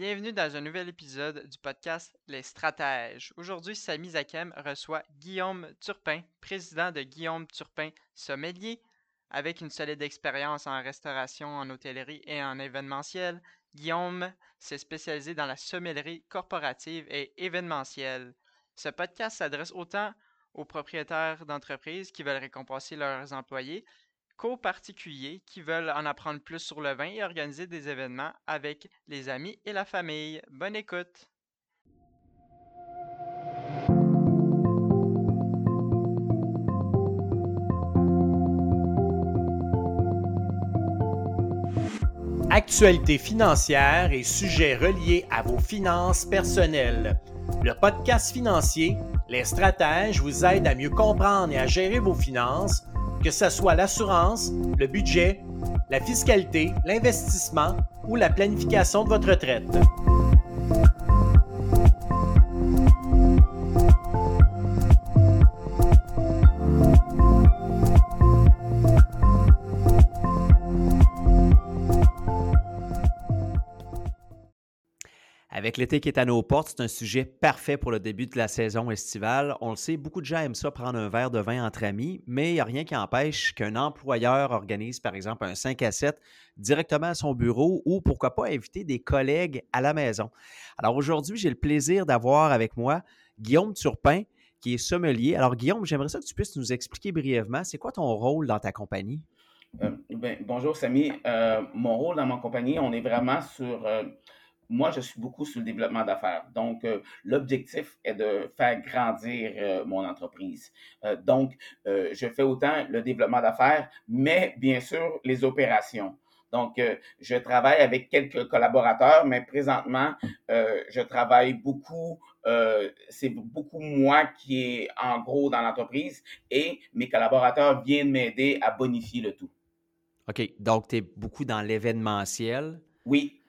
Bienvenue dans un nouvel épisode du podcast Les Stratèges. Aujourd'hui, Samy Zakem reçoit Guillaume Turpin, président de Guillaume Turpin Sommelier. Avec une solide expérience en restauration, en hôtellerie et en événementiel, Guillaume s'est spécialisé dans la sommellerie corporative et événementielle. Ce podcast s'adresse autant aux propriétaires d'entreprises qui veulent récompenser leurs employés qu'aux particuliers qui veulent en apprendre plus sur le vin et organiser des événements avec les amis et la famille. Bonne écoute! Actualité financière et sujets reliés à vos finances personnelles. Le podcast financier, les stratèges vous aident à mieux comprendre et à gérer vos finances, que ce soit l'assurance, le budget, la fiscalité, l'investissement ou la planification de votre retraite. Avec l'été qui est à nos portes, c'est un sujet parfait pour le début de la saison estivale. On le sait, beaucoup de gens aiment ça prendre un verre de vin entre amis, mais il n'y a rien qui empêche qu'un employeur organise par exemple un 5 à 7 directement à son bureau ou pourquoi pas inviter des collègues à la maison. Alors aujourd'hui, j'ai le plaisir d'avoir avec moi Guillaume Turpin qui est sommelier. Alors Guillaume, j'aimerais ça que tu puisses nous expliquer brièvement, c'est quoi ton rôle dans ta compagnie? Euh, ben, bonjour Samy. Euh, mon rôle dans ma compagnie, on est vraiment sur... Euh, moi, je suis beaucoup sur le développement d'affaires. Donc, euh, l'objectif est de faire grandir euh, mon entreprise. Euh, donc, je fais autant le développement d'affaires, mais bien sûr, les opérations. Donc, je travaille avec quelques collaborateurs, mais présentement, je travaille beaucoup, c'est beaucoup moi qui est en gros dans l'entreprise et mes collaborateurs viennent m'aider à bonifier le tout. OK. Donc, tu es beaucoup dans l'événementiel. Oui.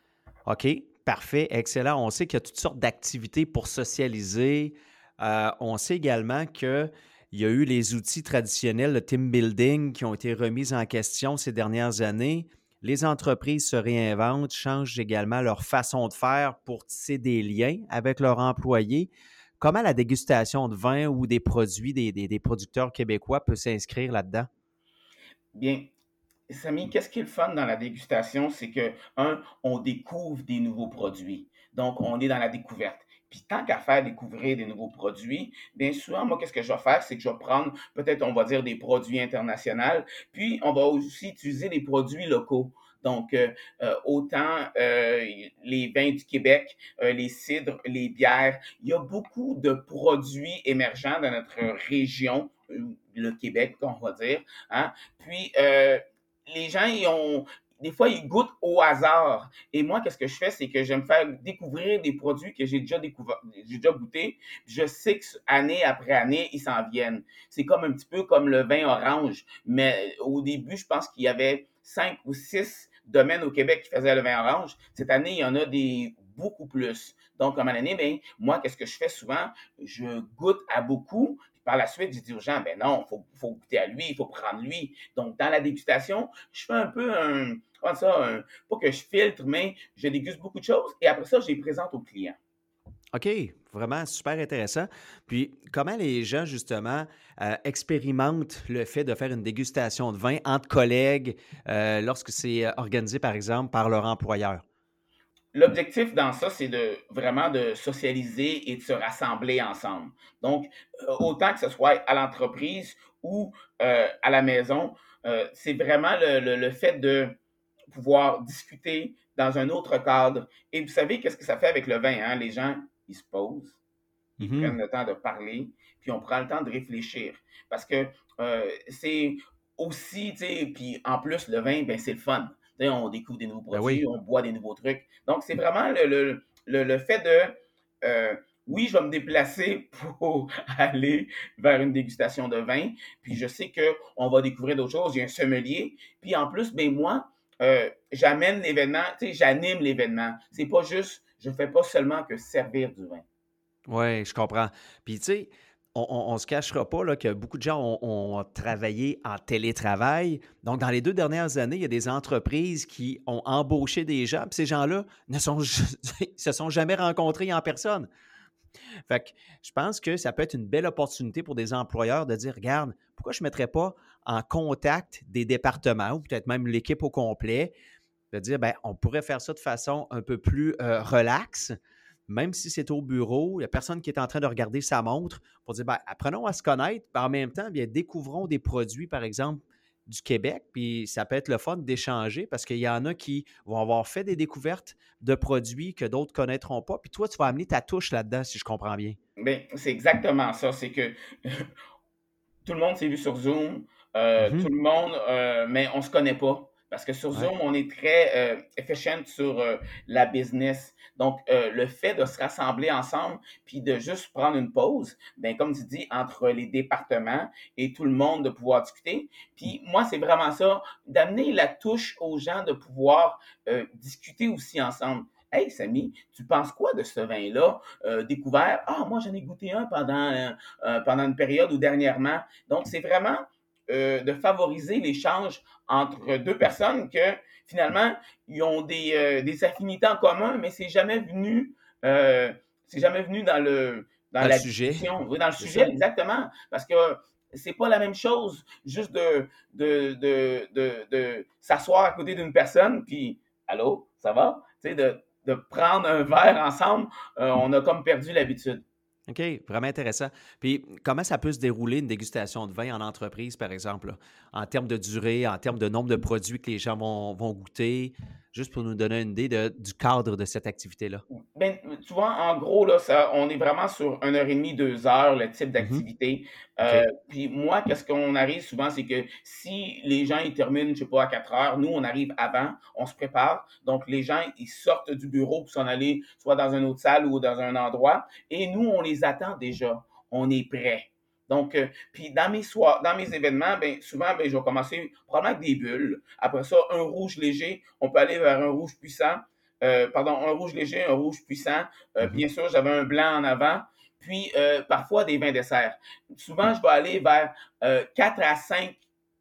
OK. Parfait, excellent. On sait qu'il y a toutes sortes d'activités pour socialiser. Euh, on sait également qu'il y a eu les outils traditionnels, le team building, qui ont été remis en question ces dernières années. Les entreprises se réinventent, changent également leur façon de faire pour tisser des liens avec leurs employés. Comment la dégustation de vin ou des produits des producteurs québécois peut s'inscrire là-dedans? Bien, Samy, qu'est-ce qui est le fun dans la dégustation? C'est que, un, on découvre des nouveaux produits. Donc, on est dans la découverte. Puis tant qu'à faire découvrir des nouveaux produits, bien souvent, moi, qu'est-ce que je vais faire? C'est que je vais prendre peut-être, on va dire, des produits internationaux, puis on va aussi utiliser des produits locaux. Donc, euh, euh, autant euh, les vins du Québec, les cidres, les bières, il y a beaucoup de produits émergents dans notre région, le Québec, on va dire. Hein? Puis, les gens, ont, des fois, ils goûtent au hasard. Et moi, qu'est-ce que je fais, c'est que je me faire découvrir des produits que j'ai déjà découvert, j'ai déjà goûté. Je sais que année après année, ils s'en viennent. C'est comme un petit peu comme le vin orange. Mais au début, je pense qu'il y avait cinq ou six domaines au Québec qui faisaient le vin orange. Cette année, il y en a des beaucoup plus. Donc, comme année, ben, moi, qu'est-ce que je fais souvent? Je goûte à beaucoup, par la suite, j'ai dit aux gens, ben non, il faut, goûter à lui, il faut prendre lui. Donc, dans la dégustation, je fais un peu un, ça, pas que je filtre, mais je déguste beaucoup de choses et après ça, je les présente aux clients. OK, vraiment super intéressant. Puis, comment les gens, justement, euh, expérimentent le fait de faire une dégustation de vin entre collègues euh, lorsque c'est euh, organisé, par exemple, par leur employeur? L'objectif dans ça, c'est de vraiment de socialiser et de se rassembler ensemble. Donc, euh, autant que ce soit à l'entreprise ou euh, à la maison, euh, c'est vraiment le, fait de pouvoir discuter dans un autre cadre. Et vous savez, qu'est-ce que ça fait avec le vin? Hein? Les gens, ils se posent, ils mm-hmm. prennent le temps de parler, puis on prend le temps de réfléchir. Parce que c'est aussi, tu sais, puis en plus, le vin, ben, c'est le fun on découvre des nouveaux ben produits, on boit des nouveaux trucs. Donc, c'est vraiment le, le, fait de, euh, oui, je vais me déplacer pour aller vers une dégustation de vin, puis je sais qu'on va découvrir d'autres choses. J'ai un sommelier, puis en plus, ben moi, euh, j'amène l'événement, tu sais, j'anime l'événement. C'est pas juste, je fais pas seulement que servir du vin. Oui, je comprends. Puis, tu sais, on ne se cachera pas là, que beaucoup de gens ont, travaillé en télétravail. Donc, dans les deux dernières années, il y a des entreprises qui ont embauché des gens, puis ces gens-là ne se sont jamais rencontrés en personne. Fait que je pense que ça peut être une belle opportunité pour des employeurs de dire, regarde, pourquoi je ne mettrais pas en contact des départements ou peut-être même l'équipe au complet, de dire, ben, on pourrait faire ça de façon un peu plus euh, relaxe, même si c'est au bureau, il n'y a personne qui est en train de regarder sa montre pour dire, ben, apprenons à se connaître, en même temps, bien, découvrons des produits, par exemple, du Québec, puis ça peut être le fun d'échanger parce qu'il y en a qui vont avoir fait des découvertes de produits que d'autres ne connaîtront pas, puis toi, tu vas amener ta touche là-dedans, si je comprends bien. Bien, c'est exactement ça. C'est que tout le monde s'est vu sur Zoom, euh, mm-hmm. tout le monde, euh, mais on ne se connaît pas. Parce que sur Zoom, on est très euh, efficient sur euh, la business. Donc, euh, le fait de se rassembler ensemble puis de juste prendre une pause, ben comme tu dis, entre les départements et tout le monde de pouvoir discuter. Puis moi, c'est vraiment ça, d'amener la touche aux gens de pouvoir discuter aussi ensemble. Hey, Samy, tu penses quoi de ce vin-là découvert? Ah, moi, j'en ai goûté un pendant, pendant une période ou dernièrement. Donc, c'est vraiment euh, de favoriser l'échange entre deux personnes que finalement, ils ont des, euh, des affinités en commun, mais c'est jamais venu, euh, c'est jamais venu dans le, dans, la sujet. Oui, dans le sujet, exactement. Parce que c'est pas la même chose juste de, de, de, de, de s'asseoir à côté d'une personne, puis allô, ça va? Tu sais, de, de prendre un verre ensemble, on a comme perdu l'habitude. OK, vraiment intéressant. Puis, comment ça peut se dérouler une dégustation de vin en entreprise, par exemple, en termes de durée, en termes de nombre de produits que les gens vont, vont goûter? juste pour nous donner une idée du cadre de cette activité-là? Ben, tu vois, en gros, là, ça, on est vraiment sur une heure et demie, deux heures, le type mm-hmm. d'activité. Euh, puis moi, qu'est-ce qu'on arrive souvent, c'est que si les gens, ils terminent, je sais pas, à quatre heures, nous, on arrive avant, on se prépare. Donc, les gens, ils sortent du bureau pour s'en aller soit dans une autre salle ou dans un endroit. Et nous, on les attend déjà. On est prêts. Donc, euh, puis dans mes soirs, dans mes événements, ben, souvent, ben, je vais commencer probablement avec des bulles. Après ça, un rouge léger, on peut aller vers un rouge puissant. Euh, pardon, un rouge léger, un rouge puissant. Euh, mhm. Bien sûr, j'avais un blanc en avant. Puis parfois des vins desserts. Souvent, je vais aller vers 4 à 5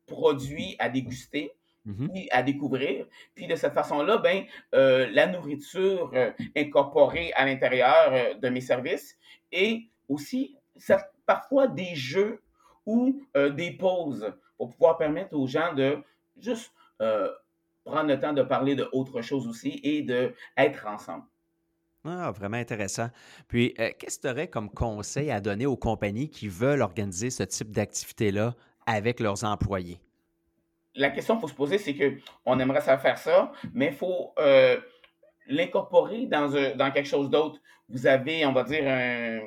produits à déguster. Mhm. à découvrir. Puis de cette façon-là, ben, la nourriture incorporée à l'intérieur de mes services et aussi ça, parfois des jeux ou euh, des pauses pour pouvoir permettre aux gens de juste euh, prendre le temps de parler de autre chose aussi et d'être ensemble. Ah, vraiment intéressant. Puis, euh, qu'est-ce que tu aurais comme conseil à donner aux compagnies qui veulent organiser ce type d'activité-là avec leurs employés? La question qu'il faut se poser, c'est qu'on aimerait ça faire ça, mais il faut l'incorporer dans, dans, quelque chose d'autre. Vous avez, on va dire,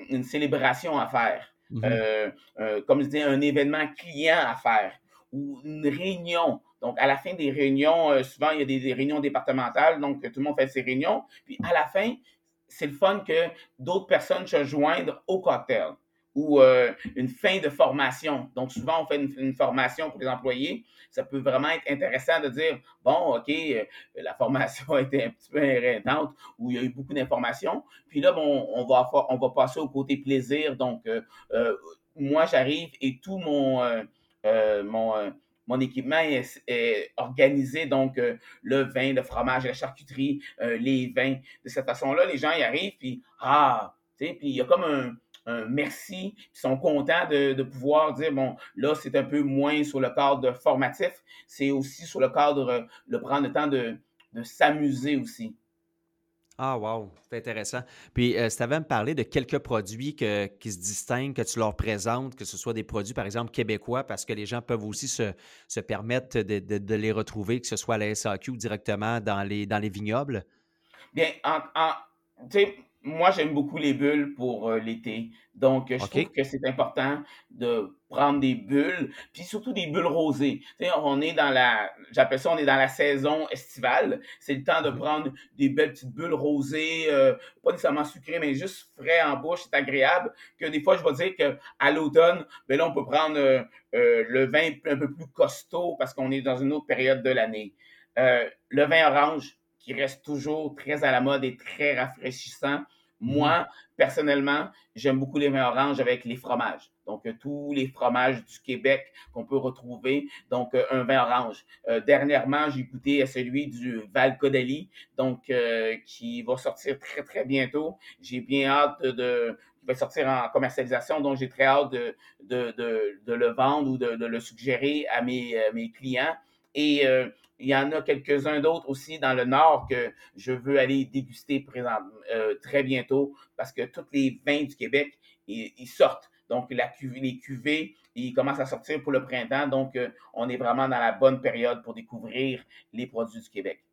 une célébration à faire. Mhm. Euh, euh, comme je disais, un événement client à faire ou une réunion. Donc, à la fin des réunions, euh, souvent, il y a des, réunions départementales, donc tout le monde fait ses réunions. Puis, à la fin, c'est le fun que d'autres personnes se joignent au cocktail ou une fin de formation. Donc, souvent, on fait une, formation pour les employés. Ça peut vraiment être intéressant de dire, bon, OK, la formation a été un petit peu irritante ou il y a eu beaucoup d'informations. Puis là, bon, on va, passer au côté plaisir. Donc, moi, j'arrive et tout mon équipement est, organisé, donc le vin, le fromage, la charcuterie, les vins. De cette façon-là, les gens y arrivent, puis ah, tu sais, puis il y a comme un, un merci, ils sont contents de, pouvoir dire, bon, là, c'est un peu moins sur le cadre formatif, c'est aussi sur le cadre, de prendre le temps de, s'amuser aussi. Ah, wow, c'est intéressant. Puis, euh, si tu avais à me parler de quelques produits qui se distinguent, que tu leur présentes, que ce soit des produits, par exemple, québécois, parce que les gens peuvent aussi se, permettre de, les retrouver, que ce soit à la SAQ ou directement dans les, dans les vignobles? Bien, en, en moi, j'aime beaucoup les bulles pour euh, l'été. Donc, je trouve que c'est important de prendre des bulles, puis surtout des bulles rosées. on est dans la, j'appelle ça, on est dans la saison estivale. C'est le temps de mmh prendre des belles petites bulles rosées, euh, pas nécessairement sucrées, mais juste frais en bouche, c'est agréable. Que des fois, je vais dire qu'à l'automne, ben là, on peut prendre euh, le vin un peu plus costaud parce qu'on est dans une autre période de l'année. le vin orange, qui reste toujours très à la mode et très rafraîchissant Moi, personnellement, j'aime beaucoup les vins oranges avec les fromages. Donc, euh, tous les fromages du Québec qu'on peut retrouver. Donc, euh, un vin orange. Euh, dernièrement, j'ai goûté à celui du Val Caudalie, donc qui va sortir très, très bientôt. J'ai bien hâte de, qui va sortir en commercialisation, donc j'ai très hâte de, de, de, le vendre ou de, le suggérer à mes, mes clients. Et il y en a quelques-uns d'autres aussi dans le Nord que je veux aller déguster présent, très bientôt parce que tous les vins du Québec, ils sortent. Donc, les cuvées, ils commencent à sortir pour le printemps. Donc, euh, on est vraiment dans la bonne période pour découvrir les produits du Québec.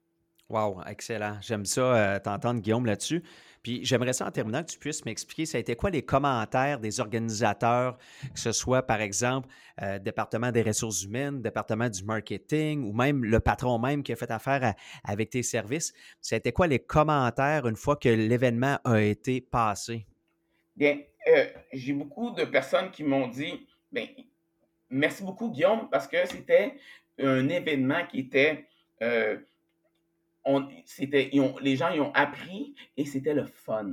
Wow, excellent. J'aime ça, euh, t'entendre, Guillaume, là-dessus. Puis j'aimerais ça en terminant que tu puisses m'expliquer, ça a été quoi les commentaires des organisateurs, que ce soit par exemple euh, département des ressources humaines, département du marketing ou même le patron même qui a fait affaire avec tes services? Ça a été quoi les commentaires une fois que l'événement a été passé? Bien, euh, j'ai beaucoup de personnes qui m'ont dit ben, merci beaucoup, Guillaume, parce que c'était un événement qui était. On, c'était les gens y ont appris et c'était le fun.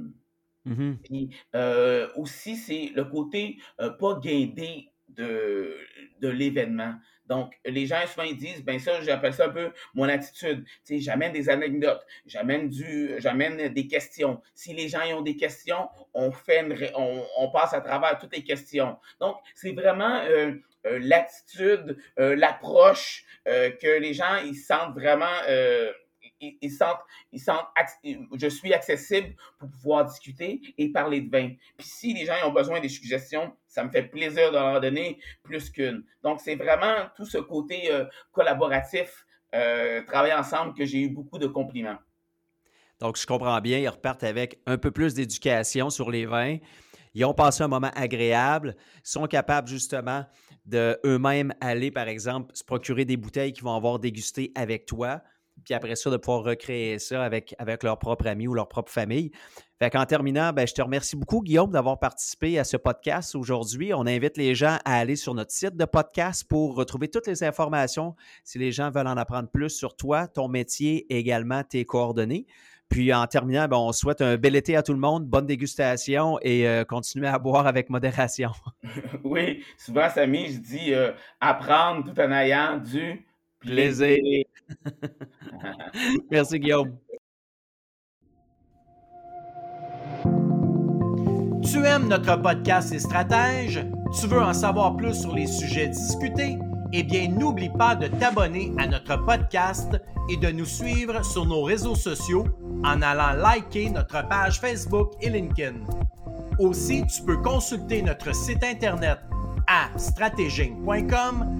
Mm-hmm. Puis euh, aussi, c'est le côté pas guidé de, de l'événement. Donc, les gens, souvent, ils disent, ben ça, j'appelle ça un peu mon attitude. Tu sais, j'amène des anecdotes, j'amène du, j'amène des questions. Si les gens ont des questions, on fait on, passe à travers toutes les questions. Donc, c'est vraiment euh, euh, l'attitude, euh, l'approche que les gens, ils sentent vraiment ils, sentent, ils sentent, je suis accessible pour pouvoir discuter et parler de vin. Puis si les gens ont besoin des suggestions, ça me fait plaisir de leur donner plus qu'une. Donc c'est vraiment tout ce côté euh, collaboratif, euh, travailler ensemble que j'ai eu beaucoup de compliments. Donc je comprends bien, ils repartent avec un peu plus d'éducation sur les vins. Ils ont passé un moment agréable, ils sont capables justement de eux-mêmes aller, par exemple, se procurer des bouteilles qu'ils vont avoir dégustées avec toi puis après ça, de pouvoir recréer ça avec, avec leurs propres amis ou leur propre famille. Fait qu'en terminant, ben, je te remercie beaucoup, Guillaume, d'avoir participé à ce podcast aujourd'hui. On invite les gens à aller sur notre site de podcast pour retrouver toutes les informations si les gens veulent en apprendre plus sur toi, ton métier et également tes coordonnées. Puis en terminant, ben, on souhaite un bel été à tout le monde, bonne dégustation et euh, continuer à boire avec modération. oui, souvent, Samy, je dis euh, apprendre tout en ayant du plaisir. Merci, Guillaume. Tu aimes notre podcast Les Stratèges? Tu veux en savoir plus sur les sujets discutés? Eh bien, n'oublie pas de t'abonner à notre podcast et de nous suivre sur nos réseaux sociaux en allant liker notre page Facebook et LinkedIn. Aussi, tu peux consulter notre site internet à stratéging.com